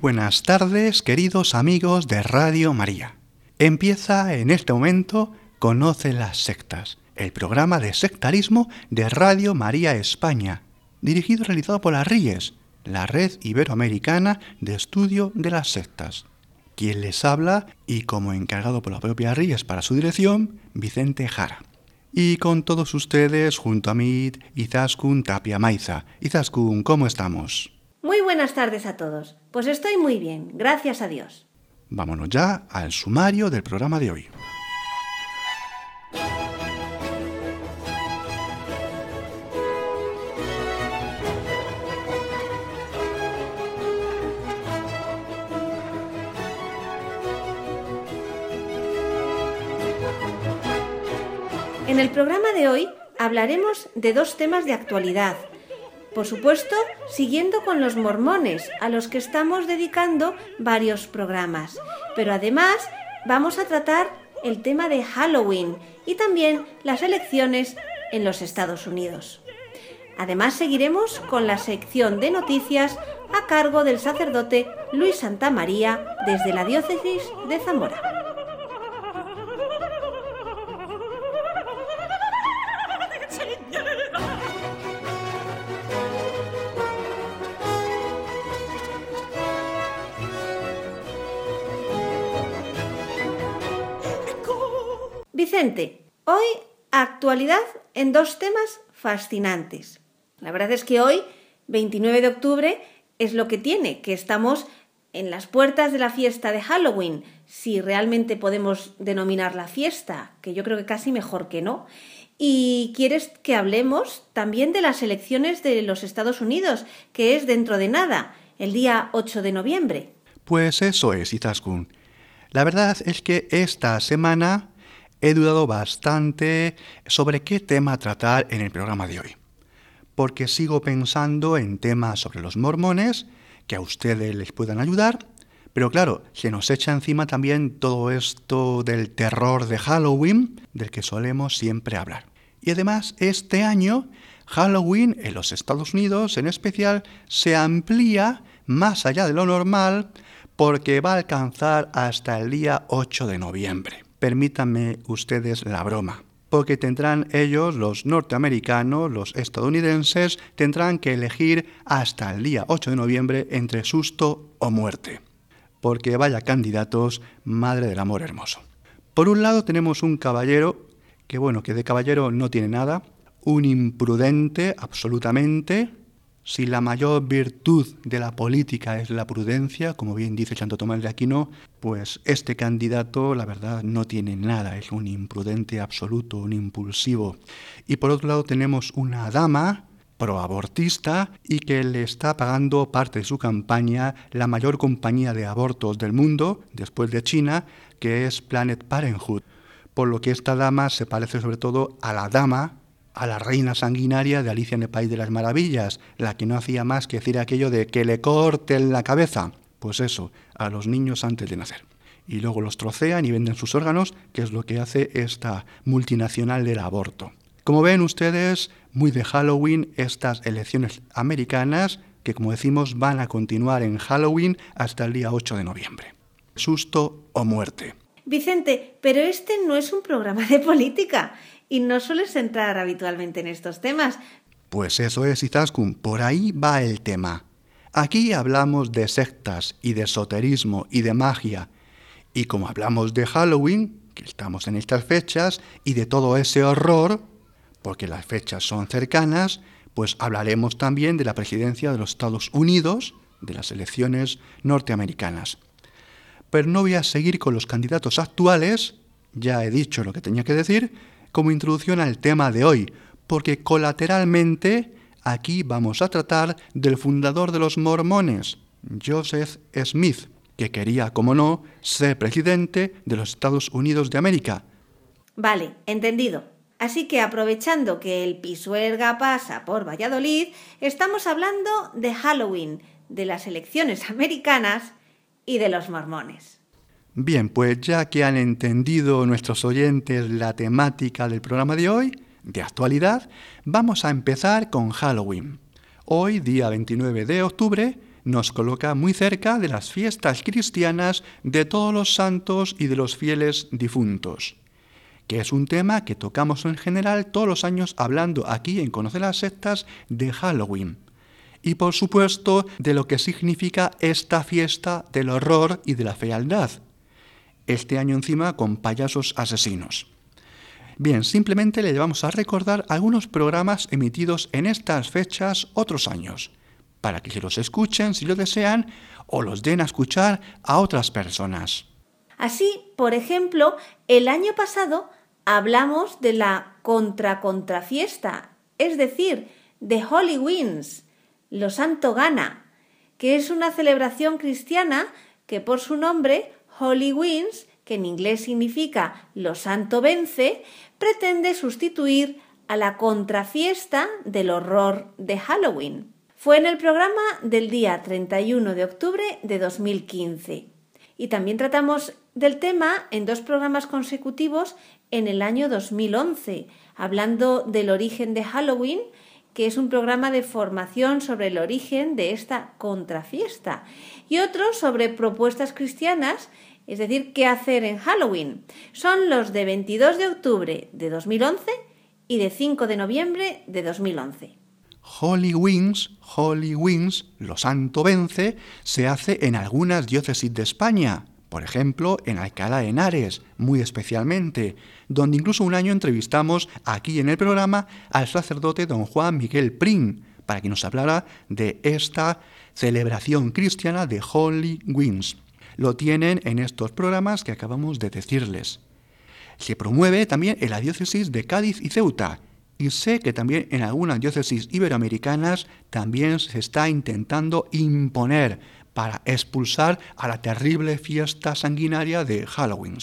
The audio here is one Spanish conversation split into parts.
Buenas tardes, queridos amigos de Radio María. Empieza en este momento Conoce las sectas, el programa de sectarismo de Radio María España, dirigido y realizado por la RIES, la Red Iberoamericana de Estudio de las Sectas. Quien les habla, y como encargado por la propia RIES para su dirección, Vicente Jara. Y con todos ustedes, junto a mí, Izaskun Tapia Maiza. Izaskun, ¿cómo estamos? Muy buenas tardes a todos. Pues estoy muy bien, gracias a Dios. Vámonos ya al sumario del programa de hoy. En el programa de hoy hablaremos de dos temas de actualidad. Por supuesto, siguiendo con los mormones, a los que estamos dedicando varios programas. Pero además vamos a tratar el tema de Halloween y también las elecciones en los Estados Unidos. Además seguiremos con la sección de noticias a cargo del sacerdote Luis Santa María desde la diócesis de Zamora. Vicente, hoy actualidad en dos temas fascinantes. La verdad es que hoy, 29 de octubre, es lo que tiene, que estamos en las puertas de la fiesta de Halloween, si realmente podemos denominar la fiesta, que yo creo que casi mejor que no. Y quieres que hablemos también de las elecciones de los Estados Unidos, que es dentro de nada, el día 8 de noviembre. Pues eso es, Izaskun. La verdad es que esta semana he dudado bastante sobre qué tema tratar en el programa de hoy, porque sigo pensando en temas sobre los mormones que a ustedes les puedan ayudar, pero claro, se nos echa encima también todo esto del terror de Halloween, del que solemos siempre hablar. Y además, este año, Halloween en los Estados Unidos en especial se amplía más allá de lo normal porque va a alcanzar hasta el día 8 de noviembre permítanme ustedes la broma. Porque tendrán ellos, los norteamericanos, los estadounidenses, tendrán que elegir hasta el día 8 de noviembre entre susto o muerte. Porque vaya candidatos, madre del amor hermoso. Por un lado tenemos un caballero, que bueno, que de caballero no tiene nada, un imprudente absolutamente, si la mayor virtud de la política es la prudencia, como bien dice Santo Tomás de Aquino, pues este candidato, la verdad, no tiene nada, es un imprudente absoluto, un impulsivo. Y por otro lado tenemos una dama proabortista y que le está pagando parte de su campaña la mayor compañía de abortos del mundo, después de China, que es Planet Parenthood. Por lo que esta dama se parece sobre todo a la dama a la reina sanguinaria de Alicia en el País de las Maravillas, la que no hacía más que decir aquello de que le corten la cabeza. Pues eso, a los niños antes de nacer. Y luego los trocean y venden sus órganos, que es lo que hace esta multinacional del aborto. Como ven ustedes, muy de Halloween estas elecciones americanas, que como decimos van a continuar en Halloween hasta el día 8 de noviembre. Susto o muerte. Vicente, pero este no es un programa de política y no sueles entrar habitualmente en estos temas. Pues eso es, Izaskun, por ahí va el tema. Aquí hablamos de sectas y de esoterismo y de magia. Y como hablamos de Halloween, que estamos en estas fechas, y de todo ese horror, porque las fechas son cercanas, pues hablaremos también de la presidencia de los Estados Unidos, de las elecciones norteamericanas. Pero no voy a seguir con los candidatos actuales, ya he dicho lo que tenía que decir, como introducción al tema de hoy, porque colateralmente aquí vamos a tratar del fundador de los mormones, Joseph Smith, que quería, como no, ser presidente de los Estados Unidos de América. Vale, entendido. Así que aprovechando que el Pisuerga pasa por Valladolid, estamos hablando de Halloween, de las elecciones americanas y de los mormones. Bien, pues ya que han entendido nuestros oyentes la temática del programa de hoy, de actualidad, vamos a empezar con Halloween. Hoy, día 29 de octubre, nos coloca muy cerca de las fiestas cristianas de todos los santos y de los fieles difuntos, que es un tema que tocamos en general todos los años hablando aquí en Conocer las Sectas de Halloween. Y por supuesto de lo que significa esta fiesta del horror y de la fealdad, este año encima con payasos asesinos. Bien, simplemente le vamos a recordar algunos programas emitidos en estas fechas otros años, para que se los escuchen si lo desean o los den a escuchar a otras personas. Así, por ejemplo, el año pasado hablamos de la contra-contrafiesta, es decir, de Holy lo Santo Gana, que es una celebración cristiana que por su nombre Holy que en inglés significa lo santo vence, pretende sustituir a la contrafiesta del horror de Halloween. Fue en el programa del día 31 de octubre de 2015. Y también tratamos del tema en dos programas consecutivos en el año 2011, hablando del origen de Halloween, que es un programa de formación sobre el origen de esta contrafiesta, y otro sobre propuestas cristianas es decir, qué hacer en Halloween. Son los de 22 de octubre de 2011 y de 5 de noviembre de 2011. Holy Wings, Holy Wings, lo santo vence, se hace en algunas diócesis de España, por ejemplo, en Alcalá de Henares, muy especialmente, donde incluso un año entrevistamos aquí en el programa al sacerdote don Juan Miguel Prim, para que nos hablara de esta celebración cristiana de Holy Wings lo tienen en estos programas que acabamos de decirles. Se promueve también en la diócesis de Cádiz y Ceuta, y sé que también en algunas diócesis iberoamericanas también se está intentando imponer para expulsar a la terrible fiesta sanguinaria de Halloween.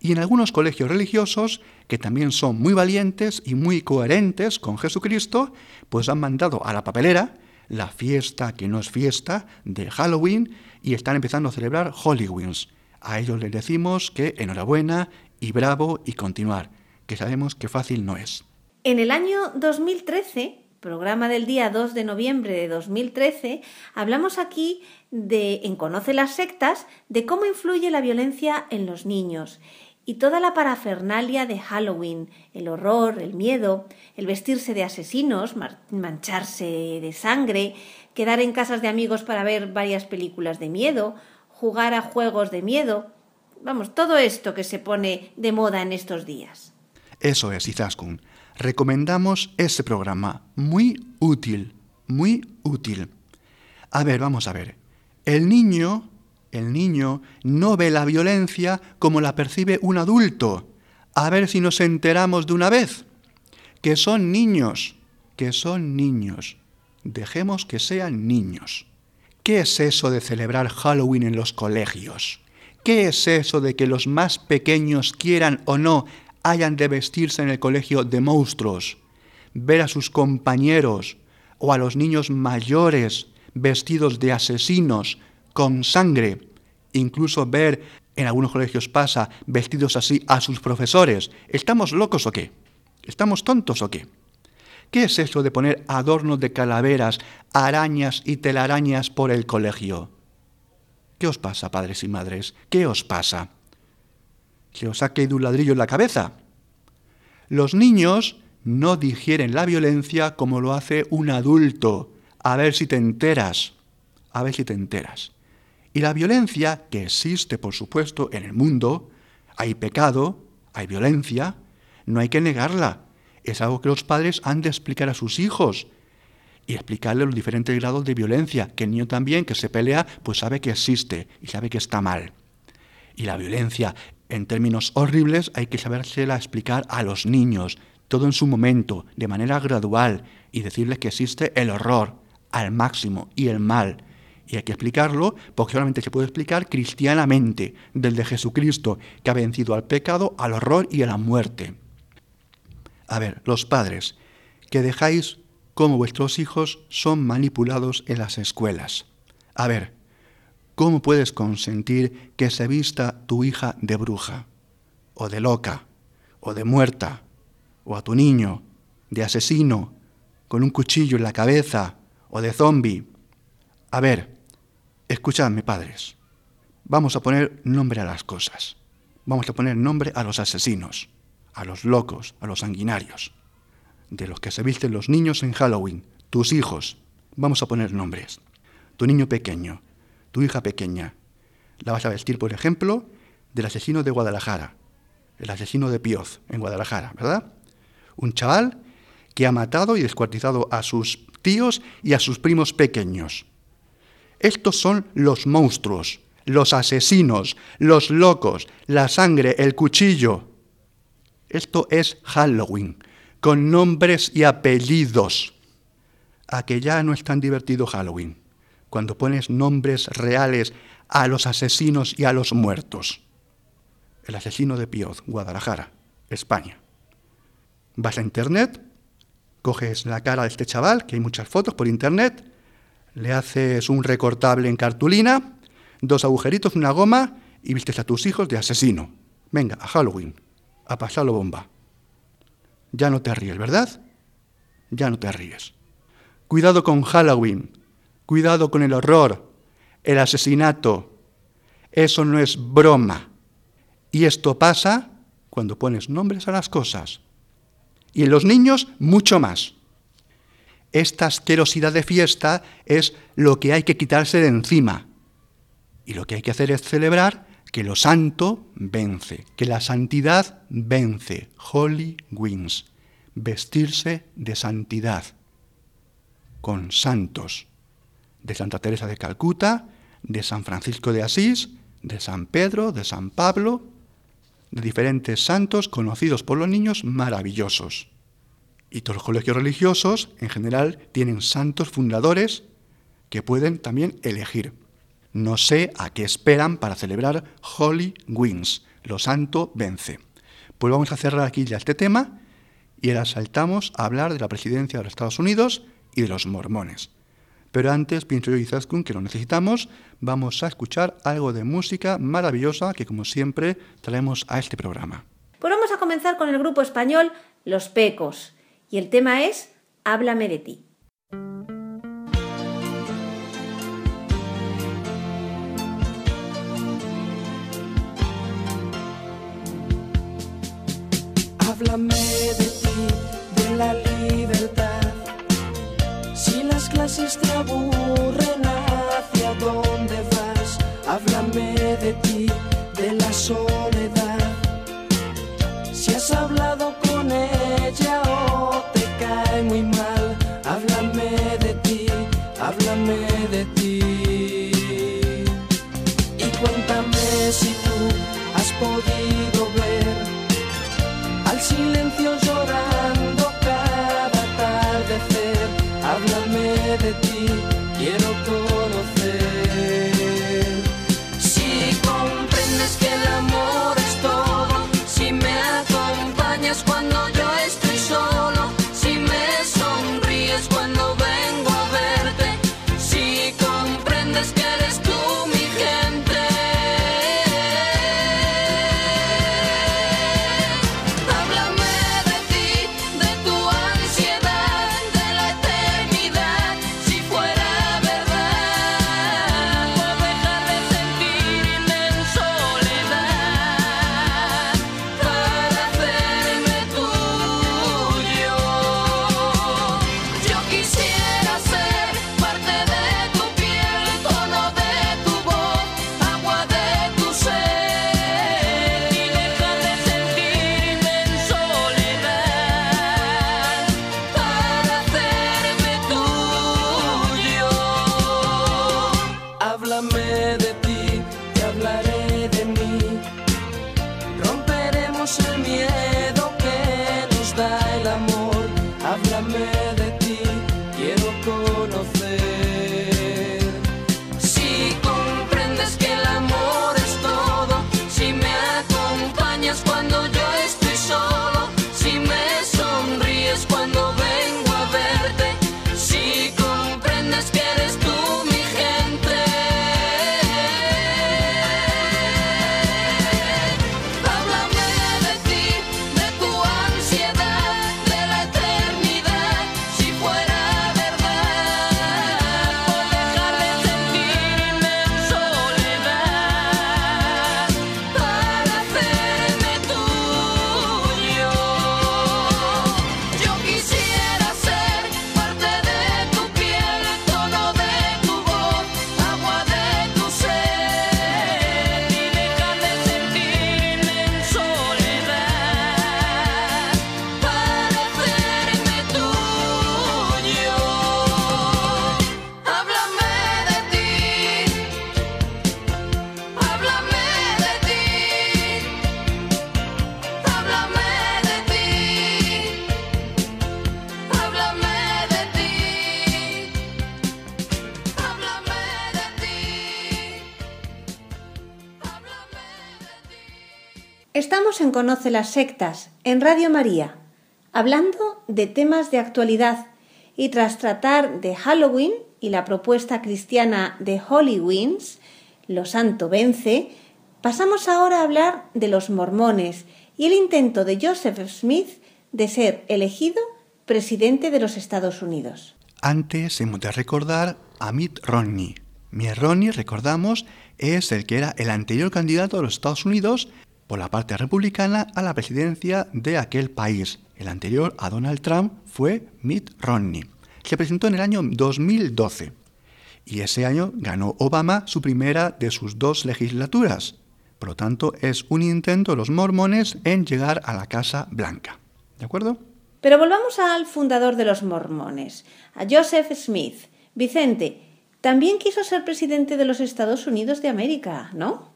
Y en algunos colegios religiosos, que también son muy valientes y muy coherentes con Jesucristo, pues han mandado a la papelera la fiesta que no es fiesta de Halloween y están empezando a celebrar Wings. A ellos les decimos que enhorabuena y bravo y continuar, que sabemos que fácil no es. En el año 2013, programa del día 2 de noviembre de 2013, hablamos aquí de en Conoce las sectas de cómo influye la violencia en los niños y toda la parafernalia de Halloween, el horror, el miedo, el vestirse de asesinos, mancharse de sangre, quedar en casas de amigos para ver varias películas de miedo, jugar a juegos de miedo, vamos, todo esto que se pone de moda en estos días. Eso es, Izaskun. Recomendamos ese programa, muy útil, muy útil. A ver, vamos a ver. El niño el niño no ve la violencia como la percibe un adulto. A ver si nos enteramos de una vez. Que son niños, que son niños. Dejemos que sean niños. ¿Qué es eso de celebrar Halloween en los colegios? ¿Qué es eso de que los más pequeños quieran o no hayan de vestirse en el colegio de monstruos? Ver a sus compañeros o a los niños mayores vestidos de asesinos, con sangre. Incluso ver, en algunos colegios pasa, vestidos así a sus profesores. ¿Estamos locos o qué? ¿Estamos tontos o qué? ¿Qué es eso de poner adornos de calaveras, arañas y telarañas por el colegio? ¿Qué os pasa, padres y madres? ¿Qué os pasa? ¿Se os ha caído un ladrillo en la cabeza? Los niños no digieren la violencia como lo hace un adulto. A ver si te enteras. A ver si te enteras. Y la violencia que existe, por supuesto, en el mundo, hay pecado, hay violencia, no hay que negarla. Es algo que los padres han de explicar a sus hijos y explicarle los diferentes grados de violencia, que el niño también que se pelea, pues sabe que existe y sabe que está mal. Y la violencia, en términos horribles, hay que sabérsela explicar a los niños, todo en su momento, de manera gradual, y decirles que existe el horror al máximo y el mal, Y hay que explicarlo porque solamente se puede explicar cristianamente, del de Jesucristo, que ha vencido al pecado, al horror y a la muerte. A ver, los padres, que dejáis cómo vuestros hijos son manipulados en las escuelas. A ver, ¿cómo puedes consentir que se vista tu hija de bruja, o de loca, o de muerta, o a tu niño, de asesino, con un cuchillo en la cabeza, o de zombi? A ver, Escuchadme, padres. Vamos a poner nombre a las cosas. Vamos a poner nombre a los asesinos, a los locos, a los sanguinarios, de los que se visten los niños en Halloween, tus hijos. Vamos a poner nombres. Tu niño pequeño, tu hija pequeña. La vas a vestir, por ejemplo, del asesino de Guadalajara, el asesino de Pioz en Guadalajara, ¿verdad? Un chaval que ha matado y descuartizado a sus tíos y a sus primos pequeños. Estos son los monstruos, los asesinos, los locos, la sangre, el cuchillo. Esto es Halloween, con nombres y apellidos. A que ya no es tan divertido Halloween, cuando pones nombres reales a los asesinos y a los muertos. El asesino de Pioz, Guadalajara, España. Vas a internet, coges la cara de este chaval, que hay muchas fotos por internet, le haces un recortable en cartulina, dos agujeritos, una goma y vistes a tus hijos de asesino. Venga, a Halloween, a pasarlo bomba. Ya no te ríes, ¿verdad? Ya no te ríes. Cuidado con Halloween, cuidado con el horror, el asesinato. Eso no es broma. Y esto pasa cuando pones nombres a las cosas. Y en los niños mucho más esta asquerosidad de fiesta es lo que hay que quitarse de encima. Y lo que hay que hacer es celebrar que lo santo vence, que la santidad vence. Holy wins. Vestirse de santidad. Con santos. De Santa Teresa de Calcuta, de San Francisco de Asís, de San Pedro, de San Pablo, de diferentes santos conocidos por los niños maravillosos. Y todos los colegios religiosos, en general, tienen santos fundadores que pueden también elegir. No sé a qué esperan para celebrar Holy Wings, lo santo vence. Pues vamos a cerrar aquí ya este tema y ahora saltamos a hablar de la presidencia de los Estados Unidos y de los mormones. Pero antes, pienso yo y Zaskun, que lo necesitamos, vamos a escuchar algo de música maravillosa que, como siempre, traemos a este programa. Pues vamos a comenzar con el grupo español Los Pecos y el tema es Háblame de ti. Háblame de ti, de la libertad. Si las clases te aburren, ¿hacia dónde vas? Háblame de ti, de la soledad. Si has hablado con ella muy mal. Háblame de ti, háblame de ti. Y cuéntame si tú has podido ver silencio llorando Conoce las Sectas, en Radio María, hablando de temas de actualidad y tras tratar de Halloween y la propuesta cristiana de Holy Lo Santo Vence, pasamos ahora a hablar de los mormones y el intento de Joseph Smith de ser elegido presidente de los Estados Unidos. Antes hemos de recordar a Mitt Romney. Mitt Romney, recordamos, es el que era el anterior candidato de los Estados Unidos por la parte republicana a la presidencia de aquel país. El anterior a Donald Trump fue Mitt Romney. Se presentó en el año 2012 y ese año ganó Obama su primera de sus dos legislaturas. Por lo tanto, es un intento de los mormones en llegar a la Casa Blanca. ¿De acuerdo? Pero volvamos al fundador de los mormones, a Joseph Smith. Vicente, también quiso ser presidente de los Estados Unidos de América, ¿no?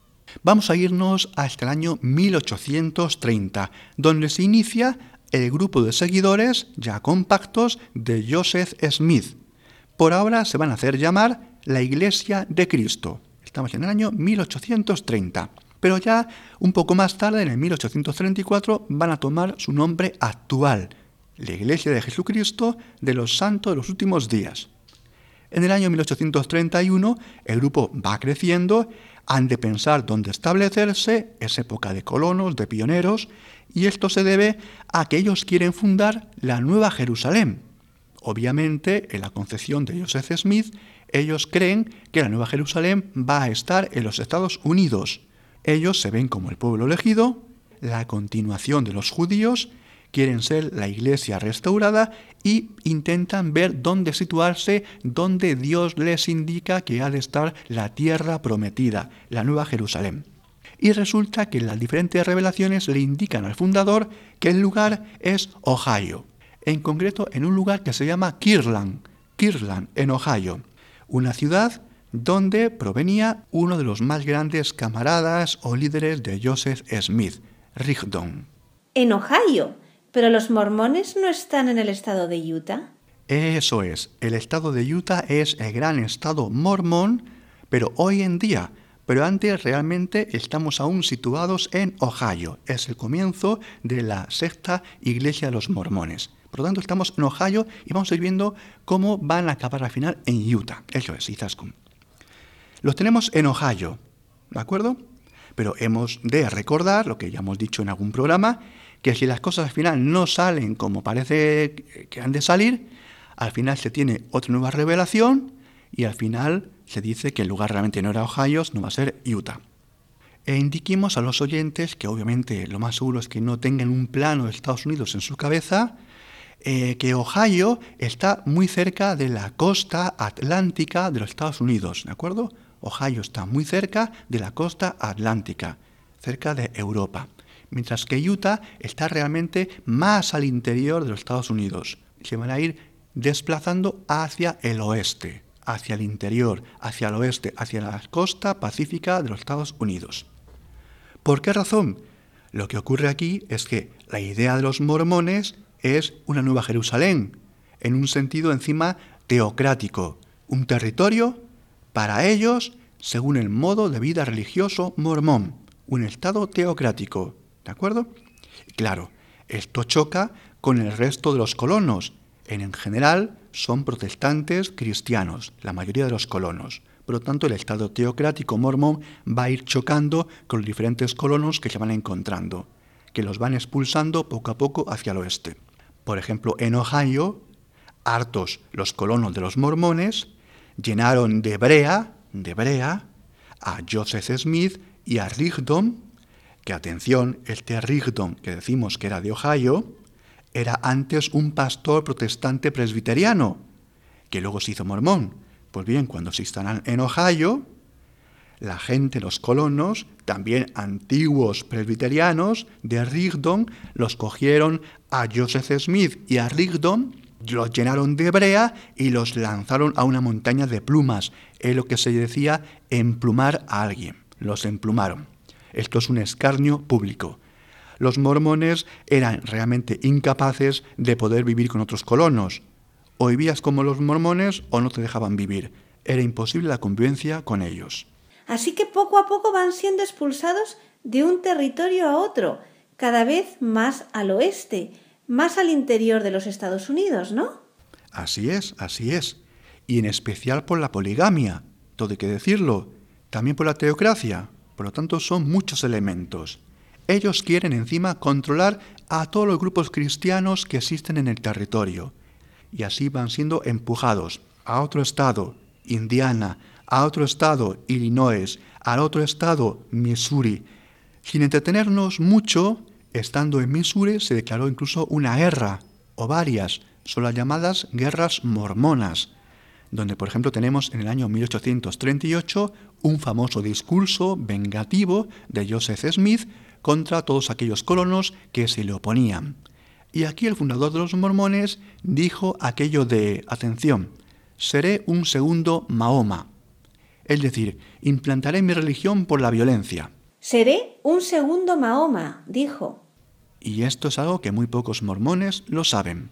Vamos a irnos hasta el año 1830, donde se inicia el grupo de seguidores ya compactos de Joseph Smith. Por ahora se van a hacer llamar la Iglesia de Cristo. Estamos en el año 1830. Pero ya un poco más tarde, en el 1834, van a tomar su nombre actual, la Iglesia de Jesucristo de los Santos de los Últimos Días. En el año 1831 el grupo va creciendo, han de pensar dónde establecerse, es época de colonos, de pioneros, y esto se debe a que ellos quieren fundar la Nueva Jerusalén. Obviamente, en la concepción de Joseph Smith, ellos creen que la Nueva Jerusalén va a estar en los Estados Unidos. Ellos se ven como el pueblo elegido, la continuación de los judíos, quieren ser la iglesia restaurada y intentan ver dónde situarse, dónde Dios les indica que ha de estar la tierra prometida, la Nueva Jerusalén. Y resulta que las diferentes revelaciones le indican al fundador que el lugar es Ohio, en concreto en un lugar que se llama Kirtland, Kirtland, en Ohio, una ciudad donde provenía uno de los más grandes camaradas o líderes de Joseph Smith, Rigdon. En Ohio. Pero los mormones no están en el estado de Utah. Eso es, el estado de Utah es el gran estado mormón, pero hoy en día, pero antes realmente estamos aún situados en Ohio, es el comienzo de la sexta iglesia de los mormones. Por lo tanto, estamos en Ohio y vamos a ir viendo cómo van a acabar al final en Utah. Eso es, Izaskun. Los tenemos en Ohio, ¿de acuerdo? Pero hemos de recordar lo que ya hemos dicho en algún programa, que si las cosas al final no salen como parece que han de salir, al final se tiene otra nueva revelación y al final se dice que el lugar realmente no era Ohio, no va a ser Utah. E indiquemos a los oyentes que obviamente lo más seguro es que no tengan un plano de Estados Unidos en su cabeza, eh, que Ohio está muy cerca de la costa atlántica de los Estados Unidos, ¿de acuerdo? Ohio está muy cerca de la costa atlántica, cerca de Europa mientras que Utah está realmente más al interior de los Estados Unidos. Se van a ir desplazando hacia el oeste, hacia el interior, hacia el oeste, hacia la costa pacífica de los Estados Unidos. ¿Por qué razón? Lo que ocurre aquí es que la idea de los mormones es una nueva Jerusalén, en un sentido encima teocrático, un territorio para ellos según el modo de vida religioso mormón, un estado teocrático. ¿De acuerdo? Claro, esto choca con el resto de los colonos. En general son protestantes cristianos, la mayoría de los colonos. Por lo tanto, el Estado teocrático mormón va a ir chocando con los diferentes colonos que se van encontrando, que los van expulsando poco a poco hacia el oeste. Por ejemplo, en Ohio, hartos los colonos de los mormones, llenaron de brea, de brea, a Joseph Smith y a Rigdon, que atención, este Rigdon, que decimos que era de Ohio, era antes un pastor protestante presbiteriano, que luego se hizo mormón. Pues bien, cuando se instalan en Ohio, la gente, los colonos, también antiguos presbiterianos de Rigdon, los cogieron a Joseph Smith y a Rigdon, los llenaron de brea y los lanzaron a una montaña de plumas. Es lo que se decía emplumar a alguien. Los emplumaron. Esto es un escarnio público. Los mormones eran realmente incapaces de poder vivir con otros colonos. O vivías como los mormones o no te dejaban vivir. Era imposible la convivencia con ellos. Así que poco a poco van siendo expulsados de un territorio a otro, cada vez más al oeste, más al interior de los Estados Unidos, ¿no? Así es, así es. Y en especial por la poligamia, todo hay que decirlo, también por la teocracia. Por lo tanto, son muchos elementos. Ellos quieren encima controlar a todos los grupos cristianos que existen en el territorio. Y así van siendo empujados a otro estado, Indiana, a otro estado, Illinois, al otro estado, Missouri. Sin entretenernos mucho, estando en Missouri se declaró incluso una guerra, o varias, son las llamadas guerras mormonas, donde por ejemplo tenemos en el año 1838 un famoso discurso vengativo de Joseph Smith contra todos aquellos colonos que se le oponían. Y aquí el fundador de los mormones dijo aquello de, atención, seré un segundo Mahoma, es decir, implantaré mi religión por la violencia. Seré un segundo Mahoma, dijo. Y esto es algo que muy pocos mormones lo saben.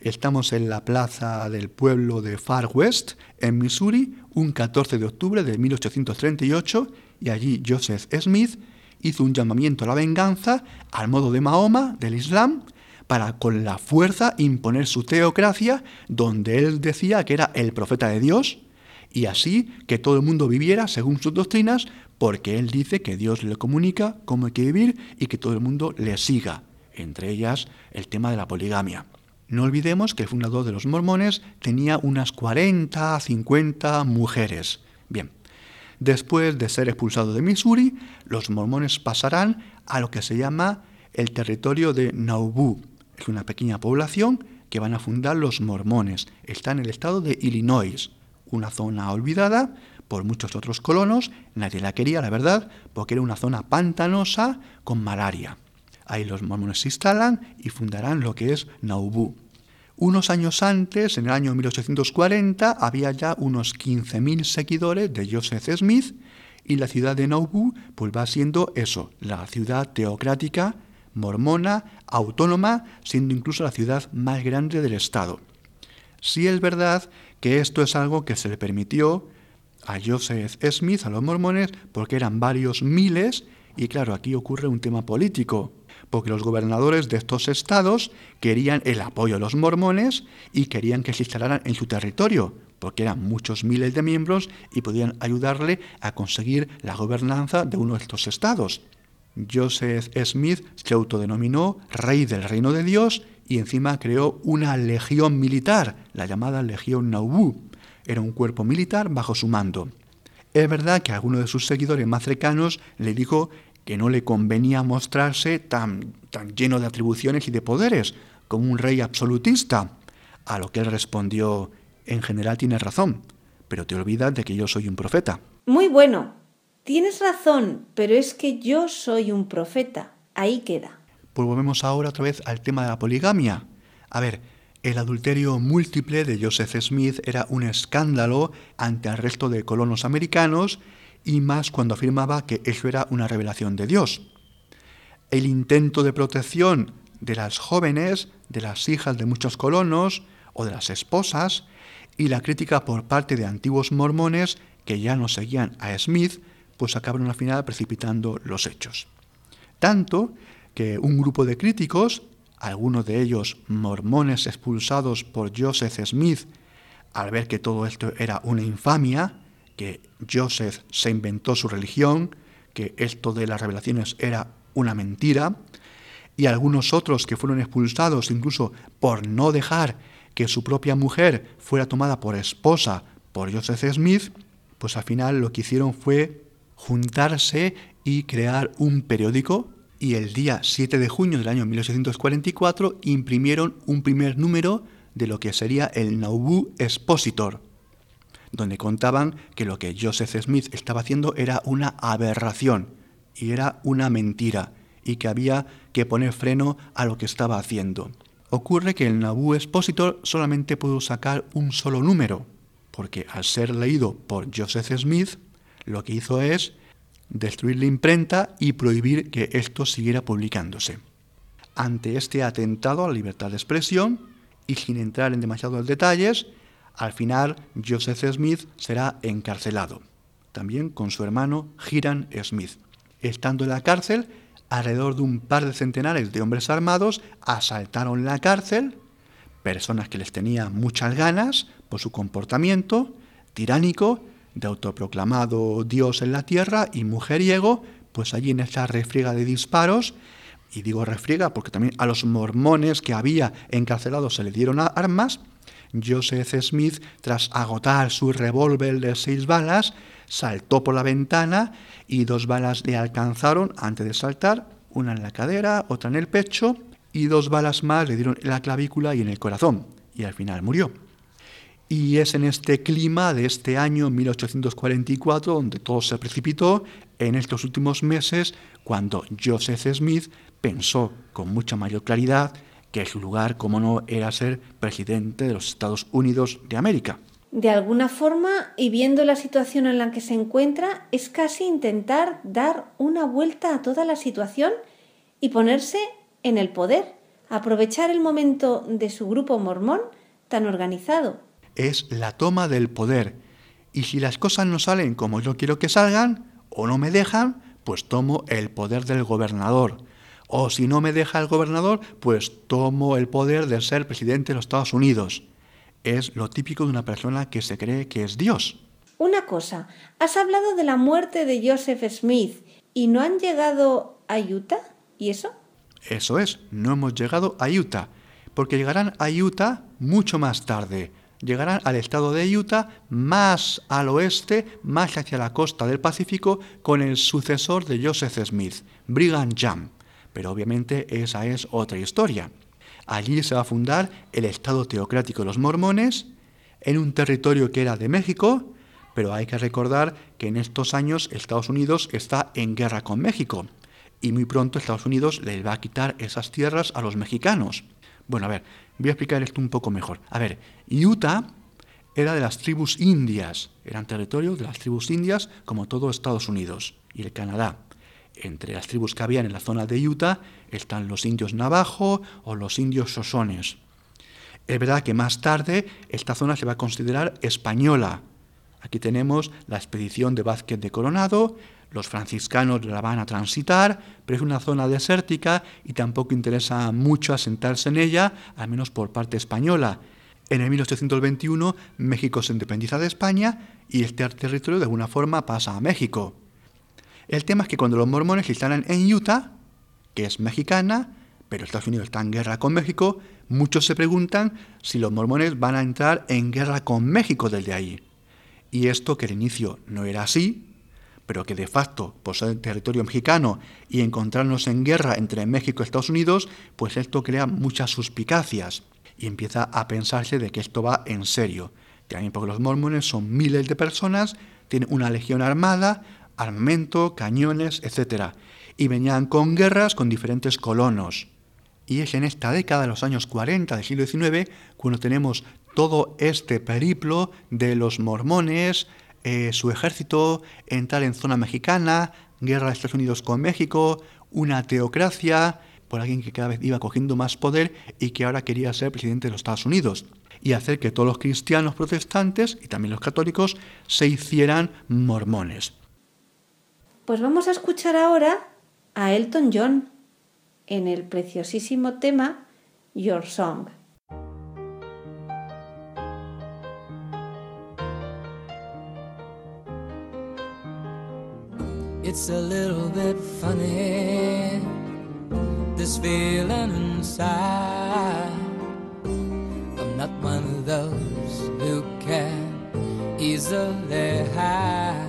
Estamos en la plaza del pueblo de Far West, en Missouri, un 14 de octubre de 1838, y allí Joseph Smith hizo un llamamiento a la venganza al modo de Mahoma, del Islam, para con la fuerza imponer su teocracia, donde él decía que era el profeta de Dios, y así que todo el mundo viviera según sus doctrinas, porque él dice que Dios le comunica cómo hay que vivir y que todo el mundo le siga, entre ellas el tema de la poligamia. No olvidemos que el fundador de los mormones tenía unas 40, 50 mujeres. Bien, después de ser expulsado de Missouri, los mormones pasarán a lo que se llama el territorio de Nauvoo. Es una pequeña población que van a fundar los mormones. Está en el estado de Illinois, una zona olvidada por muchos otros colonos. Nadie la quería, la verdad, porque era una zona pantanosa con malaria. Ahí los mormones se instalan y fundarán lo que es Nauvoo. Unos años antes, en el año 1840, había ya unos 15.000 seguidores de Joseph Smith y la ciudad de Nauvoo pues va siendo eso, la ciudad teocrática, mormona, autónoma, siendo incluso la ciudad más grande del estado. Sí es verdad que esto es algo que se le permitió a Joseph Smith, a los mormones, porque eran varios miles, y claro, aquí ocurre un tema político porque los gobernadores de estos estados querían el apoyo de los mormones y querían que se instalaran en su territorio, porque eran muchos miles de miembros y podían ayudarle a conseguir la gobernanza de uno de estos estados. Joseph Smith se autodenominó rey del reino de Dios y encima creó una legión militar, la llamada Legión Nauvoo. Era un cuerpo militar bajo su mando. Es verdad que alguno de sus seguidores más cercanos le dijo que no le convenía mostrarse tan, tan lleno de atribuciones y de poderes como un rey absolutista, a lo que él respondió, en general tienes razón, pero te olvidas de que yo soy un profeta. Muy bueno. Tienes razón, pero es que yo soy un profeta. Ahí queda. Pues volvemos ahora otra vez al tema de la poligamia. A ver, el adulterio múltiple de Joseph Smith era un escándalo ante el resto de colonos americanos y más cuando afirmaba que eso era una revelación de Dios. El intento de protección de las jóvenes, de las hijas de muchos colonos o de las esposas, y la crítica por parte de antiguos mormones que ya no seguían a Smith, pues acabaron al final precipitando los hechos. Tanto que un grupo de críticos, algunos de ellos mormones expulsados por Joseph Smith, al ver que todo esto era una infamia, que Joseph se inventó su religión, que esto de las revelaciones era una mentira, y algunos otros que fueron expulsados incluso por no dejar que su propia mujer fuera tomada por esposa por Joseph Smith, pues al final lo que hicieron fue juntarse y crear un periódico y el día 7 de junio del año 1844 imprimieron un primer número de lo que sería el Nauvoo Expositor, donde contaban que lo que Joseph Smith estaba haciendo era una aberración y era una mentira y que había que poner freno a lo que estaba haciendo. Ocurre que el Nauvoo Expositor solamente pudo sacar un solo número, porque al ser leído por Joseph Smith, lo que hizo es destruir la imprenta y prohibir que esto siguiera publicándose. Ante este atentado a la libertad de expresión, y sin entrar en demasiados detalles, al final Joseph Smith será encarcelado, también con su hermano Hiram Smith. Estando en la cárcel, alrededor de un par de centenares de hombres armados asaltaron la cárcel, personas que les tenían muchas ganas por su comportamiento tiránico, de autoproclamado Dios en la tierra y mujeriego, pues allí en esa refriega de disparos, y digo refriega porque también a los mormones que había encarcelados se les dieron armas, Joseph Smith, tras agotar su revólver de seis balas, saltó por la ventana y dos balas le alcanzaron antes de saltar, una en la cadera, otra en el pecho, y dos balas más le dieron en la clavícula y en el corazón, y al final murió. Y es en este clima de este año 1844 donde todo se precipitó en estos últimos meses cuando Joseph Smith pensó con mucha mayor claridad que su lugar, como no, era ser presidente de los Estados Unidos de América. De alguna forma, y viendo la situación en la que se encuentra, es casi intentar dar una vuelta a toda la situación y ponerse en el poder, aprovechar el momento de su grupo mormón tan organizado. Es la toma del poder. Y si las cosas no salen como yo quiero que salgan, o no me dejan, pues tomo el poder del gobernador. O si no me deja el gobernador, pues tomo el poder de ser presidente de los Estados Unidos. Es lo típico de una persona que se cree que es Dios. Una cosa, has hablado de la muerte de Joseph Smith y no han llegado a Utah, ¿y eso? Eso es, no hemos llegado a Utah, porque llegarán a Utah mucho más tarde. Llegarán al estado de Utah más al oeste, más hacia la costa del Pacífico, con el sucesor de Joseph Smith, Brigham Young. Pero obviamente esa es otra historia. Allí se va a fundar el Estado teocrático de los mormones, en un territorio que era de México, pero hay que recordar que en estos años Estados Unidos está en guerra con México y muy pronto Estados Unidos le va a quitar esas tierras a los mexicanos. Bueno, a ver, voy a explicar esto un poco mejor. A ver, Utah era de las tribus indias, eran territorios de las tribus indias como todo Estados Unidos y el Canadá. Entre las tribus que habían en la zona de Utah están los indios navajo o los indios sosones. Es verdad que más tarde esta zona se va a considerar española. Aquí tenemos la expedición de Vázquez de Coronado, los franciscanos la van a transitar, pero es una zona desértica y tampoco interesa mucho asentarse en ella, al menos por parte española. En el 1821 México se independiza de España y este territorio de alguna forma pasa a México. El tema es que cuando los mormones se instalan en Utah, que es mexicana, pero Estados Unidos está en guerra con México, muchos se preguntan si los mormones van a entrar en guerra con México desde ahí. Y esto que al inicio no era así, pero que de facto, por ser territorio mexicano y encontrarnos en guerra entre México y Estados Unidos, pues esto crea muchas suspicacias y empieza a pensarse de que esto va en serio. También porque los mormones son miles de personas, tienen una legión armada, armamento, cañones, etc. Y venían con guerras con diferentes colonos. Y es en esta década, de los años 40 del siglo XIX, cuando tenemos todo este periplo de los mormones, eh, su ejército, entrar en zona mexicana, guerra de Estados Unidos con México, una teocracia, por alguien que cada vez iba cogiendo más poder y que ahora quería ser presidente de los Estados Unidos, y hacer que todos los cristianos protestantes y también los católicos se hicieran mormones. Pues vamos a escuchar ahora a Elton John en el preciosísimo tema Your Song. It's a little bit funny, this feeling inside. I'm not one of those who can easily hide.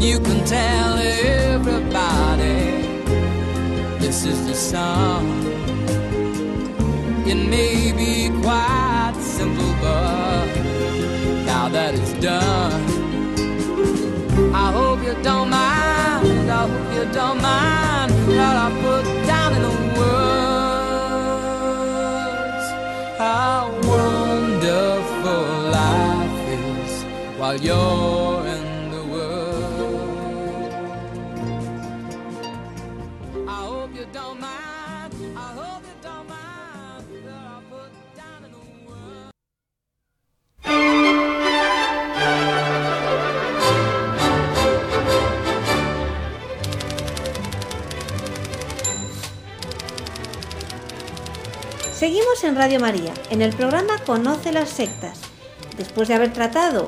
You can tell everybody this is the song. It may be quite simple, but now that it's done, I hope you don't mind. I hope you don't mind that I put down in the words how wonderful life is while you're Seguimos en Radio María, en el programa Conoce las sectas. Después de haber tratado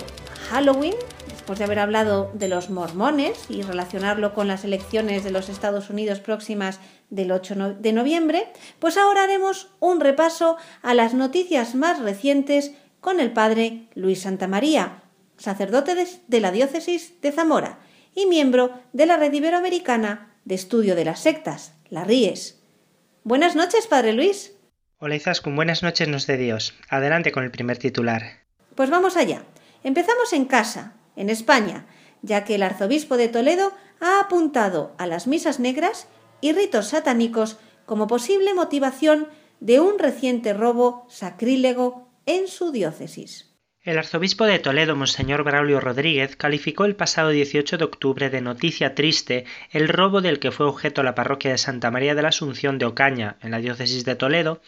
Halloween, después de haber hablado de los mormones y relacionarlo con las elecciones de los Estados Unidos próximas del 8 no- de noviembre, pues ahora haremos un repaso a las noticias más recientes con el padre Luis Santamaría, sacerdote de la diócesis de Zamora y miembro de la Red Iberoamericana de Estudio de las Sectas, la RIES. Buenas noches, padre Luis. Hola Izaskun, buenas noches nos de Dios. Adelante con el primer titular. Pues vamos allá. Empezamos en casa, en España, ya que el arzobispo de Toledo ha apuntado a las misas negras y ritos satánicos como posible motivación de un reciente robo sacrílego en su diócesis. El arzobispo de Toledo, Monseñor Braulio Rodríguez, calificó el pasado 18 de octubre de noticia triste el robo del que fue objeto la parroquia de Santa María de la Asunción de Ocaña, en la diócesis de Toledo.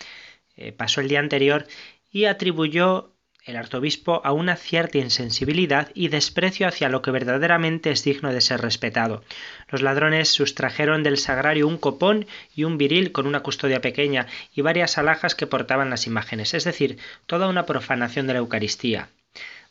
Eh, pasó el día anterior y atribuyó el arzobispo a una cierta insensibilidad y desprecio hacia lo que verdaderamente es digno de ser respetado. Los ladrones sustrajeron del sagrario un copón y un viril con una custodia pequeña y varias alhajas que portaban las imágenes, es decir, toda una profanación de la Eucaristía.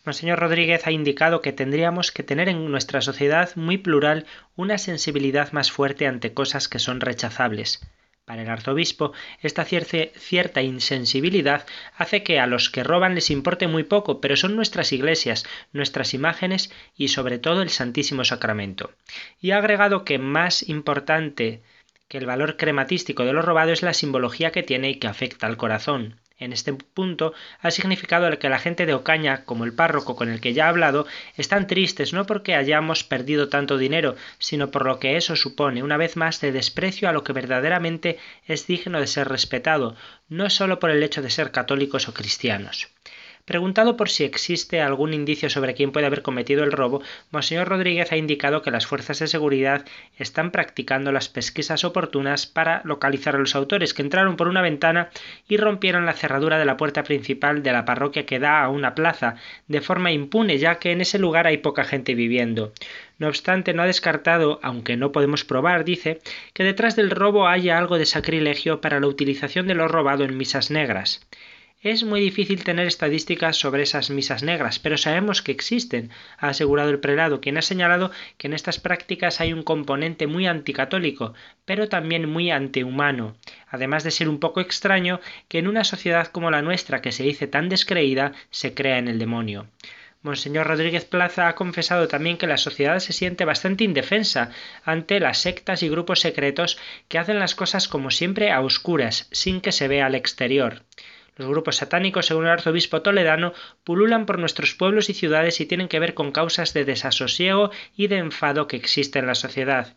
Monseñor Rodríguez ha indicado que tendríamos que tener en nuestra sociedad muy plural una sensibilidad más fuerte ante cosas que son rechazables. Para el arzobispo, esta cier- cierta insensibilidad hace que a los que roban les importe muy poco, pero son nuestras iglesias, nuestras imágenes y sobre todo el Santísimo Sacramento. Y ha agregado que más importante que el valor crematístico de lo robado es la simbología que tiene y que afecta al corazón. En este punto ha significado que la gente de Ocaña, como el párroco con el que ya he hablado, están tristes no porque hayamos perdido tanto dinero, sino por lo que eso supone, una vez más, de desprecio a lo que verdaderamente es digno de ser respetado, no solo por el hecho de ser católicos o cristianos. Preguntado por si existe algún indicio sobre quién puede haber cometido el robo, Monseñor Rodríguez ha indicado que las fuerzas de seguridad están practicando las pesquisas oportunas para localizar a los autores, que entraron por una ventana y rompieron la cerradura de la puerta principal de la parroquia que da a una plaza, de forma impune, ya que en ese lugar hay poca gente viviendo. No obstante, no ha descartado, aunque no podemos probar, dice, que detrás del robo haya algo de sacrilegio para la utilización de lo robado en misas negras. Es muy difícil tener estadísticas sobre esas misas negras, pero sabemos que existen, ha asegurado el prelado, quien ha señalado que en estas prácticas hay un componente muy anticatólico, pero también muy antihumano, además de ser un poco extraño que en una sociedad como la nuestra, que se dice tan descreída, se crea en el demonio. Monseñor Rodríguez Plaza ha confesado también que la sociedad se siente bastante indefensa ante las sectas y grupos secretos que hacen las cosas como siempre a oscuras, sin que se vea al exterior. Los grupos satánicos, según el arzobispo toledano, pululan por nuestros pueblos y ciudades y tienen que ver con causas de desasosiego y de enfado que existe en la sociedad.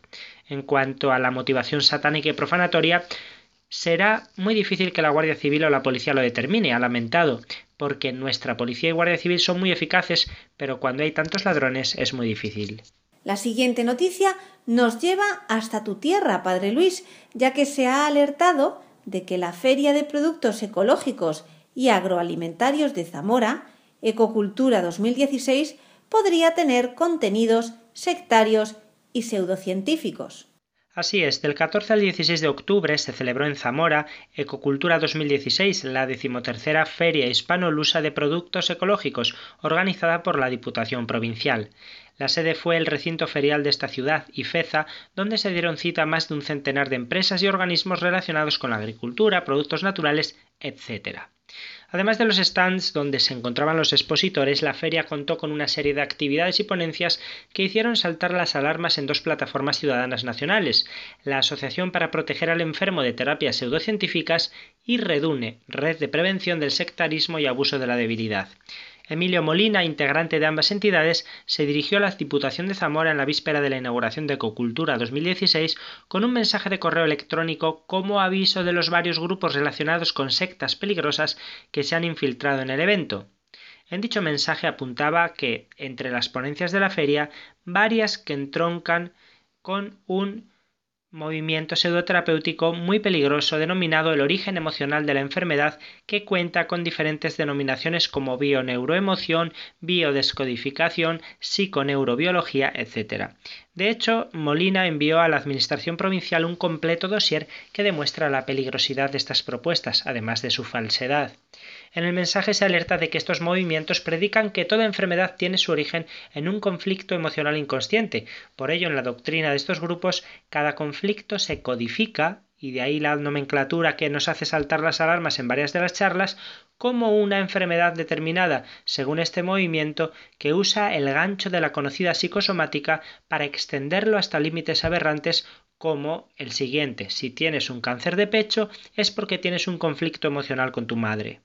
En cuanto a la motivación satánica y profanatoria, será muy difícil que la Guardia Civil o la policía lo determine, ha lamentado, porque nuestra policía y Guardia Civil son muy eficaces, pero cuando hay tantos ladrones es muy difícil. La siguiente noticia nos lleva hasta tu tierra, Padre Luis, ya que se ha alertado de que la Feria de Productos Ecológicos y Agroalimentarios de Zamora, Ecocultura 2016, podría tener contenidos sectarios y pseudocientíficos. Así es, del 14 al 16 de octubre se celebró en Zamora Ecocultura 2016, la decimotercera Feria Hispano-Lusa de Productos Ecológicos, organizada por la Diputación Provincial. La sede fue el recinto ferial de esta ciudad, Ifeza, donde se dieron cita más de un centenar de empresas y organismos relacionados con la agricultura, productos naturales, etc. Además de los stands donde se encontraban los expositores, la feria contó con una serie de actividades y ponencias que hicieron saltar las alarmas en dos plataformas ciudadanas nacionales, la Asociación para Proteger al Enfermo de Terapias Pseudocientíficas y Redune, Red de Prevención del Sectarismo y Abuso de la Debilidad. Emilio Molina, integrante de ambas entidades, se dirigió a la Diputación de Zamora en la víspera de la inauguración de Ecocultura 2016 con un mensaje de correo electrónico como aviso de los varios grupos relacionados con sectas peligrosas que se han infiltrado en el evento. En dicho mensaje apuntaba que, entre las ponencias de la feria, varias que entroncan con un movimiento pseudoterapéutico muy peligroso denominado el origen emocional de la enfermedad que cuenta con diferentes denominaciones como bioneuroemoción, biodescodificación, psiconeurobiología, etc. De hecho, Molina envió a la Administración Provincial un completo dossier que demuestra la peligrosidad de estas propuestas, además de su falsedad. En el mensaje se alerta de que estos movimientos predican que toda enfermedad tiene su origen en un conflicto emocional inconsciente. Por ello, en la doctrina de estos grupos, cada conflicto se codifica y de ahí la nomenclatura que nos hace saltar las alarmas en varias de las charlas, como una enfermedad determinada, según este movimiento, que usa el gancho de la conocida psicosomática para extenderlo hasta límites aberrantes como el siguiente. Si tienes un cáncer de pecho es porque tienes un conflicto emocional con tu madre.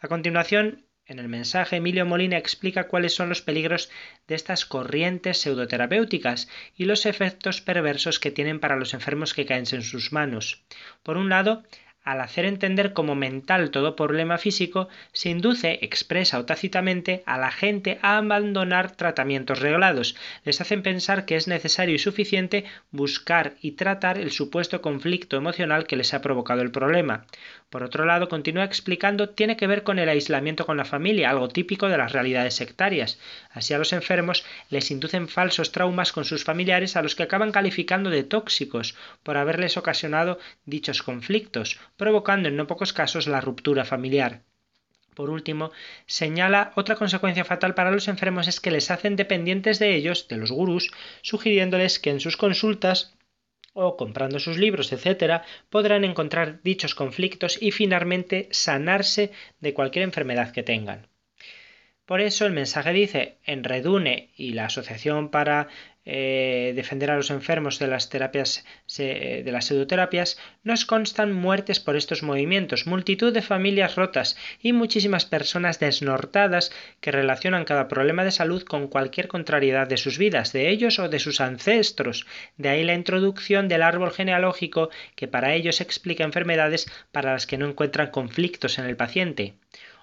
A continuación, en el mensaje, Emilio Molina explica cuáles son los peligros de estas corrientes pseudoterapéuticas y los efectos perversos que tienen para los enfermos que caen en sus manos. Por un lado, al hacer entender como mental todo problema físico, se induce, expresa o tácitamente, a la gente a abandonar tratamientos reglados. Les hacen pensar que es necesario y suficiente buscar y tratar el supuesto conflicto emocional que les ha provocado el problema. Por otro lado, continúa explicando, tiene que ver con el aislamiento con la familia, algo típico de las realidades sectarias. Así a los enfermos les inducen falsos traumas con sus familiares a los que acaban calificando de tóxicos por haberles ocasionado dichos conflictos, provocando en no pocos casos la ruptura familiar. Por último, señala otra consecuencia fatal para los enfermos es que les hacen dependientes de ellos, de los gurús, sugiriéndoles que en sus consultas o comprando sus libros, etcétera, podrán encontrar dichos conflictos y finalmente sanarse de cualquier enfermedad que tengan. Por eso el mensaje dice, en Redune y la Asociación para eh, defender a los enfermos de las terapias de las pseudoterapias, nos constan muertes por estos movimientos, multitud de familias rotas y muchísimas personas desnortadas que relacionan cada problema de salud con cualquier contrariedad de sus vidas, de ellos o de sus ancestros. De ahí la introducción del árbol genealógico que para ellos explica enfermedades para las que no encuentran conflictos en el paciente.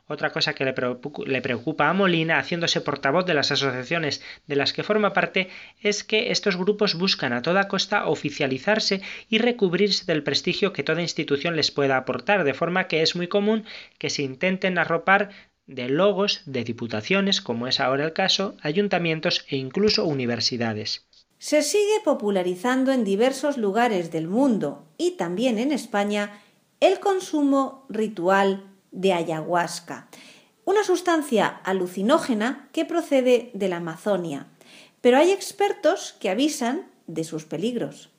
Otra cosa que le preocupa a Molina, haciéndose portavoz de las asociaciones de las que forma parte, es que estos grupos buscan a toda costa oficializarse y recubrirse del prestigio que toda institución les pueda aportar, de forma que es muy común que se intenten arropar de logos de diputaciones, como es ahora el caso, ayuntamientos e incluso universidades. Se sigue popularizando en diversos lugares del mundo y también en España el consumo ritual de ayahuasca, una sustancia alucinógena que procede de la Amazonia. Pero hay expertos que avisan de sus peligros.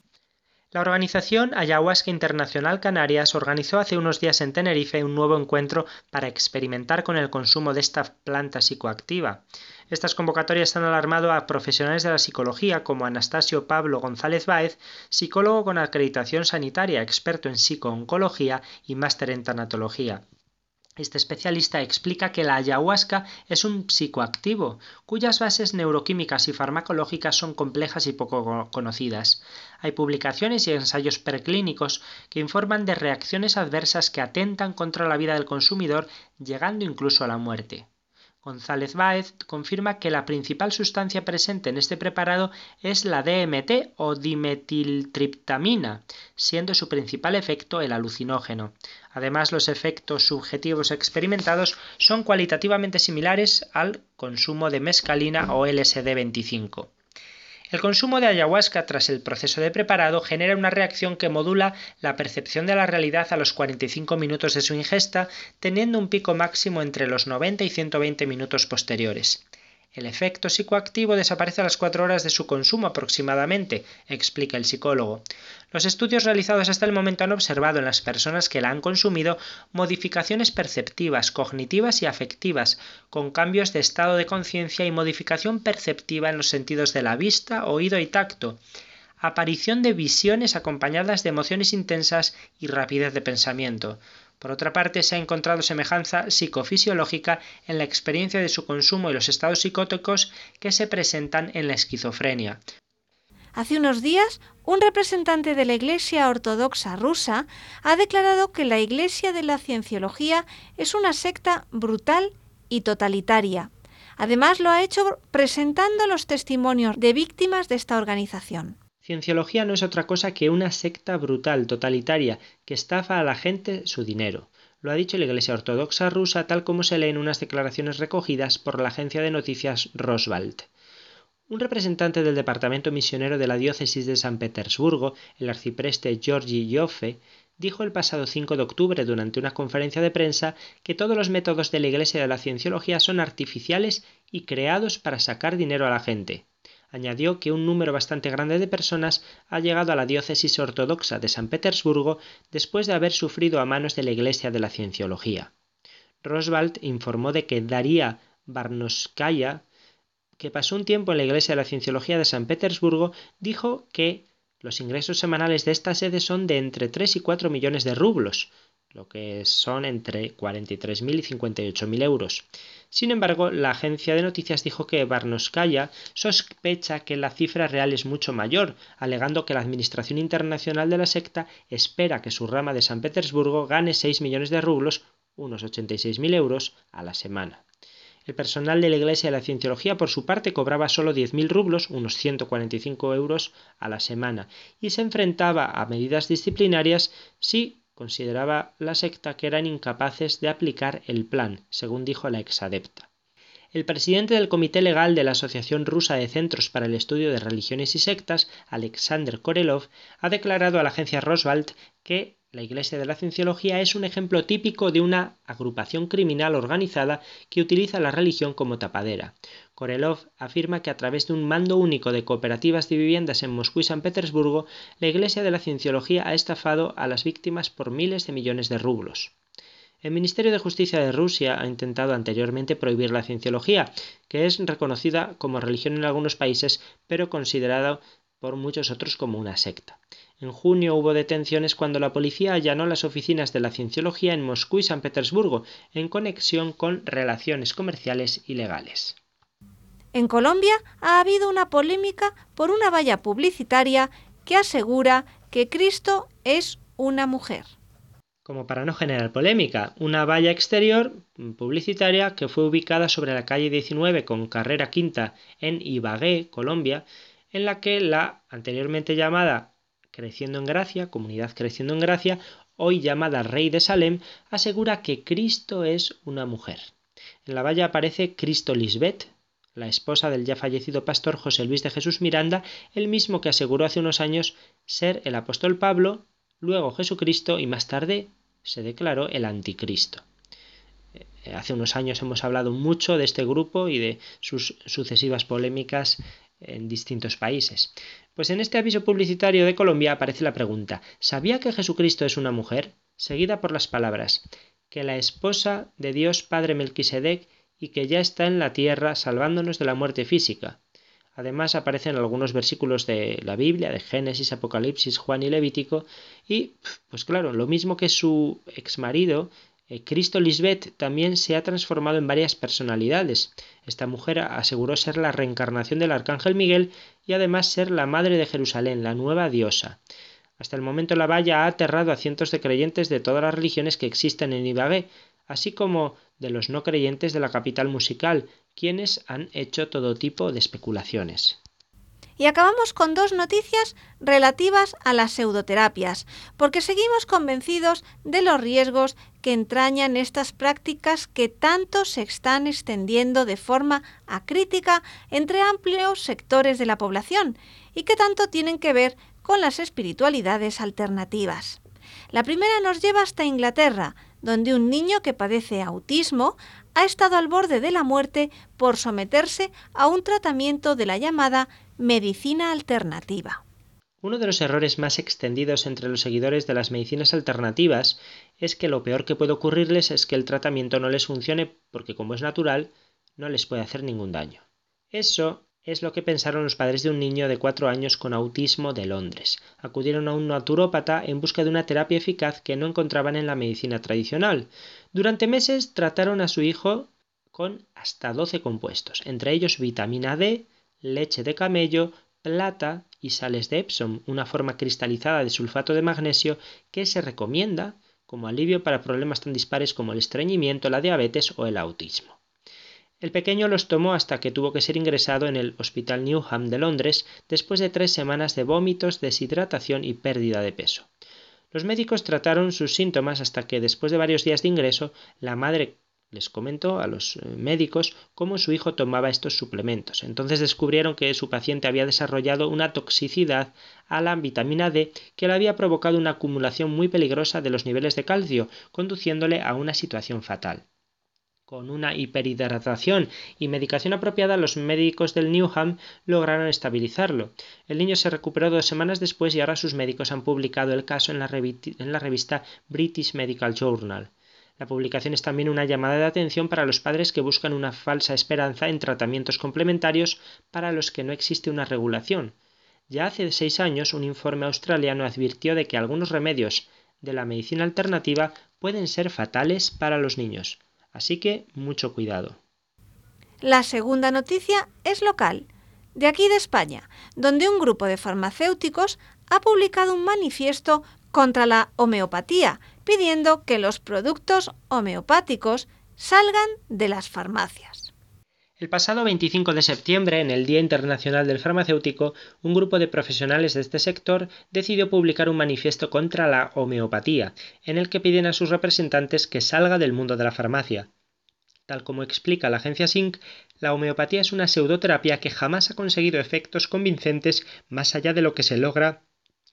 La organización Ayahuasca Internacional Canarias organizó hace unos días en Tenerife un nuevo encuentro para experimentar con el consumo de esta planta psicoactiva. Estas convocatorias han alarmado a profesionales de la psicología como Anastasio Pablo González Báez, psicólogo con acreditación sanitaria, experto en psicooncología y máster en tanatología. Este especialista explica que la ayahuasca es un psicoactivo, cuyas bases neuroquímicas y farmacológicas son complejas y poco conocidas. Hay publicaciones y ensayos preclínicos que informan de reacciones adversas que atentan contra la vida del consumidor, llegando incluso a la muerte. González Báez confirma que la principal sustancia presente en este preparado es la DMT o dimetiltriptamina, siendo su principal efecto el alucinógeno. Además, los efectos subjetivos experimentados son cualitativamente similares al consumo de mescalina o LSD-25. El consumo de ayahuasca tras el proceso de preparado genera una reacción que modula la percepción de la realidad a los 45 minutos de su ingesta, teniendo un pico máximo entre los 90 y 120 minutos posteriores. El efecto psicoactivo desaparece a las cuatro horas de su consumo aproximadamente, explica el psicólogo. Los estudios realizados hasta el momento han observado en las personas que la han consumido modificaciones perceptivas, cognitivas y afectivas, con cambios de estado de conciencia y modificación perceptiva en los sentidos de la vista, oído y tacto, aparición de visiones acompañadas de emociones intensas y rapidez de pensamiento. Por otra parte, se ha encontrado semejanza psicofisiológica en la experiencia de su consumo y los estados psicóticos que se presentan en la esquizofrenia. Hace unos días, un representante de la Iglesia Ortodoxa rusa ha declarado que la Iglesia de la Cienciología es una secta brutal y totalitaria. Además, lo ha hecho presentando los testimonios de víctimas de esta organización. Cienciología no es otra cosa que una secta brutal, totalitaria, que estafa a la gente su dinero. Lo ha dicho la Iglesia Ortodoxa rusa tal como se lee en unas declaraciones recogidas por la agencia de noticias Roswald. Un representante del departamento misionero de la diócesis de San Petersburgo, el arcipreste Georgi Yoffe, dijo el pasado 5 de octubre durante una conferencia de prensa que todos los métodos de la Iglesia de la Cienciología son artificiales y creados para sacar dinero a la gente. Añadió que un número bastante grande de personas ha llegado a la diócesis ortodoxa de San Petersburgo después de haber sufrido a manos de la Iglesia de la Cienciología. Roswald informó de que Daría Barnoskaya, que pasó un tiempo en la Iglesia de la Cienciología de San Petersburgo, dijo que los ingresos semanales de esta sede son de entre 3 y 4 millones de rublos, lo que son entre 43.000 y 58.000 euros. Sin embargo, la agencia de noticias dijo que Barnoskaya sospecha que la cifra real es mucho mayor, alegando que la Administración Internacional de la secta espera que su rama de San Petersburgo gane 6 millones de rublos, unos 86.000 euros, a la semana. El personal de la Iglesia de la Cienciología, por su parte, cobraba solo 10.000 rublos, unos 145 euros, a la semana, y se enfrentaba a medidas disciplinarias si consideraba la secta que eran incapaces de aplicar el plan, según dijo la exadepta. El presidente del Comité Legal de la Asociación Rusa de Centros para el Estudio de Religiones y Sectas, Alexander Korelov, ha declarado a la agencia Roswald que la Iglesia de la Cienciología es un ejemplo típico de una agrupación criminal organizada que utiliza la religión como tapadera. Korelov afirma que a través de un mando único de cooperativas de viviendas en Moscú y San Petersburgo, la Iglesia de la Cienciología ha estafado a las víctimas por miles de millones de rublos. El Ministerio de Justicia de Rusia ha intentado anteriormente prohibir la cienciología, que es reconocida como religión en algunos países, pero considerada por muchos otros como una secta. En junio hubo detenciones cuando la policía allanó las oficinas de la cienciología en Moscú y San Petersburgo, en conexión con relaciones comerciales ilegales. En Colombia ha habido una polémica por una valla publicitaria que asegura que Cristo es una mujer. como para no generar polémica, una valla exterior publicitaria que fue ubicada sobre la calle 19 con carrera quinta en Ibagué, Colombia, en la que la anteriormente llamada Creciendo en Gracia, Comunidad Creciendo en Gracia, hoy llamada Rey de Salem, asegura que Cristo es una mujer. En la valla aparece Cristo Lisbeth, la esposa del ya fallecido pastor José Luis de Jesús Miranda, el mismo que aseguró hace unos años ser el apóstol Pablo, luego Jesucristo y más tarde se declaró el anticristo. Eh, hace unos años hemos hablado mucho de este grupo y de sus sucesivas polémicas en distintos países. Pues en este aviso publicitario de Colombia aparece la pregunta ¿Sabía que Jesucristo es una mujer? seguida por las palabras que la esposa de Dios Padre Melquisedec y que ya está en la tierra salvándonos de la muerte física. Además aparecen algunos versículos de la Biblia, de Génesis, Apocalipsis, Juan y Levítico, y pues claro, lo mismo que su exmarido, eh, Cristo Lisbeth también se ha transformado en varias personalidades. Esta mujer aseguró ser la reencarnación del arcángel Miguel y además ser la madre de Jerusalén, la nueva diosa. Hasta el momento la valla ha aterrado a cientos de creyentes de todas las religiones que existen en Ibagué, así como de los no creyentes de la capital musical, quienes han hecho todo tipo de especulaciones. Y acabamos con dos noticias relativas a las pseudoterapias, porque seguimos convencidos de los riesgos que entrañan estas prácticas que tanto se están extendiendo de forma acrítica entre amplios sectores de la población y que tanto tienen que ver con las espiritualidades alternativas. La primera nos lleva hasta Inglaterra, donde un niño que padece autismo ha estado al borde de la muerte por someterse a un tratamiento de la llamada medicina alternativa. Uno de los errores más extendidos entre los seguidores de las medicinas alternativas es que lo peor que puede ocurrirles es que el tratamiento no les funcione porque como es natural, no les puede hacer ningún daño. Eso es lo que pensaron los padres de un niño de cuatro años con autismo de Londres. Acudieron a un naturópata en busca de una terapia eficaz que no encontraban en la medicina tradicional. Durante meses trataron a su hijo con hasta 12 compuestos, entre ellos vitamina D, leche de camello, plata y sales de Epsom, una forma cristalizada de sulfato de magnesio que se recomienda como alivio para problemas tan dispares como el estreñimiento, la diabetes o el autismo. El pequeño los tomó hasta que tuvo que ser ingresado en el Hospital Newham de Londres después de tres semanas de vómitos, deshidratación y pérdida de peso. Los médicos trataron sus síntomas hasta que después de varios días de ingreso, la madre les comentó a los eh, médicos cómo su hijo tomaba estos suplementos. Entonces descubrieron que su paciente había desarrollado una toxicidad a la vitamina D que le había provocado una acumulación muy peligrosa de los niveles de calcio, conduciéndole a una situación fatal. Con una hiperhidratación y medicación apropiada, los médicos del Newham lograron estabilizarlo. El niño se recuperó dos semanas después y ahora sus médicos han publicado el caso en la, en la revista British Medical Journal. La publicación es también una llamada de atención para los padres que buscan una falsa esperanza en tratamientos complementarios para los que no existe una regulación. Ya hace seis años un informe australiano advirtió de que algunos remedios de la medicina alternativa pueden ser fatales para los niños. Así que mucho cuidado. La segunda noticia es local, de aquí de España, donde un grupo de farmacéuticos ha publicado un manifiesto contra la homeopatía, pidiendo que los productos homeopáticos salgan de las farmacias. El pasado 25 de septiembre, en el Día Internacional del Farmacéutico, un grupo de profesionales de este sector decidió publicar un manifiesto contra la homeopatía, en el que piden a sus representantes que salga del mundo de la farmacia. Tal como explica la agencia SYNC, la homeopatía es una pseudoterapia que jamás ha conseguido efectos convincentes más allá de lo que se logra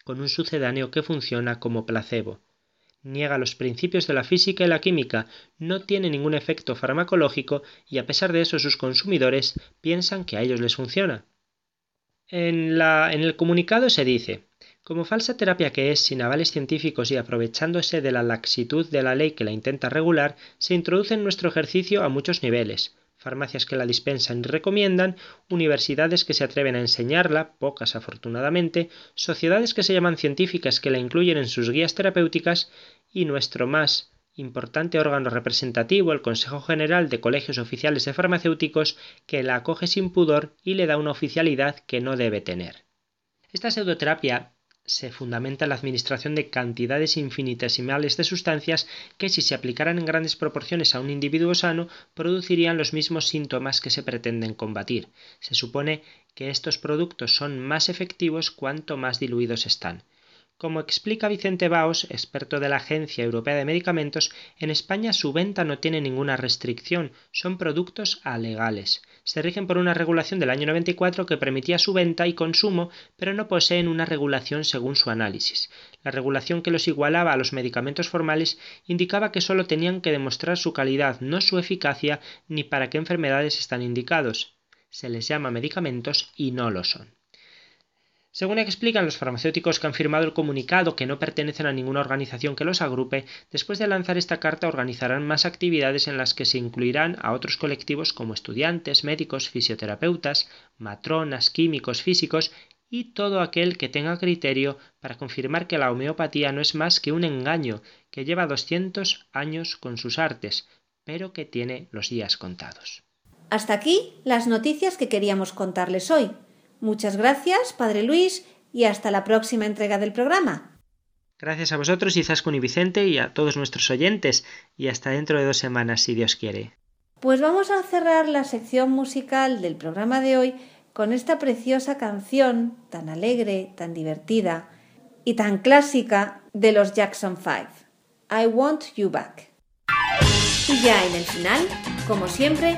con un sucedáneo que funciona como placebo niega los principios de la física y la química, no tiene ningún efecto farmacológico y a pesar de eso sus consumidores piensan que a ellos les funciona. En, en el comunicado se dice, como falsa terapia que es, sin avales científicos y aprovechándose de la laxitud de la ley que la intenta regular, se introduce en nuestro ejercicio a muchos niveles farmacias que la dispensan y recomiendan, universidades que se atreven a enseñarla, pocas afortunadamente, sociedades que se llaman científicas que la incluyen en sus guías terapéuticas y nuestro más importante órgano representativo, el Consejo General de Colegios Oficiales de Farmacéuticos, que la acoge sin pudor y le da una oficialidad que no debe tener. Esta pseudoterapia se fundamenta en la administración de cantidades infinitesimales de sustancias que si se aplicaran en grandes proporciones a un individuo sano producirían los mismos síntomas que se pretenden combatir. Se supone que estos productos son más efectivos cuanto más diluidos están. Como explica Vicente Baos, experto de la Agencia Europea de Medicamentos, en España su venta no tiene ninguna restricción, son productos alegales. Se rigen por una regulación del año 94 que permitía su venta y consumo, pero no poseen una regulación según su análisis. La regulación que los igualaba a los medicamentos formales indicaba que solo tenían que demostrar su calidad, no su eficacia ni para qué enfermedades están indicados. Se les llama medicamentos y no lo son. Según explican los farmacéuticos que han firmado el comunicado que no pertenecen a ninguna organización que los agrupe, después de lanzar esta carta organizarán más actividades en las que se incluirán a otros colectivos como estudiantes, médicos, fisioterapeutas, matronas, químicos, físicos y todo aquel que tenga criterio para confirmar que la homeopatía no es más que un engaño que lleva 200 años con sus artes, pero que tiene los días contados. Hasta aquí las noticias que queríamos contarles hoy. Muchas gracias, Padre Luis, y hasta la próxima entrega del programa. Gracias a vosotros, Izaskun y Vicente, y a todos nuestros oyentes, y hasta dentro de dos semanas, si Dios quiere. Pues vamos a cerrar la sección musical del programa de hoy con esta preciosa canción tan alegre, tan divertida y tan clásica de los Jackson 5. I Want You Back. Y ya en el final, como siempre,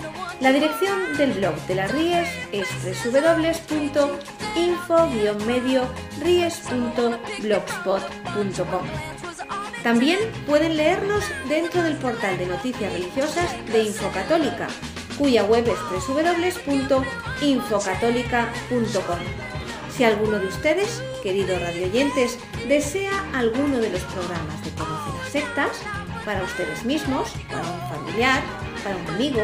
La dirección del blog de las Ries es www.info-ries.blogspot.com. También pueden leernos dentro del portal de noticias religiosas de Infocatólica, cuya web es www.infocatólica.com. Si alguno de ustedes, queridos radioyentes, desea alguno de los programas de Conocer las Sectas, para ustedes mismos, para un familiar, para un amigo,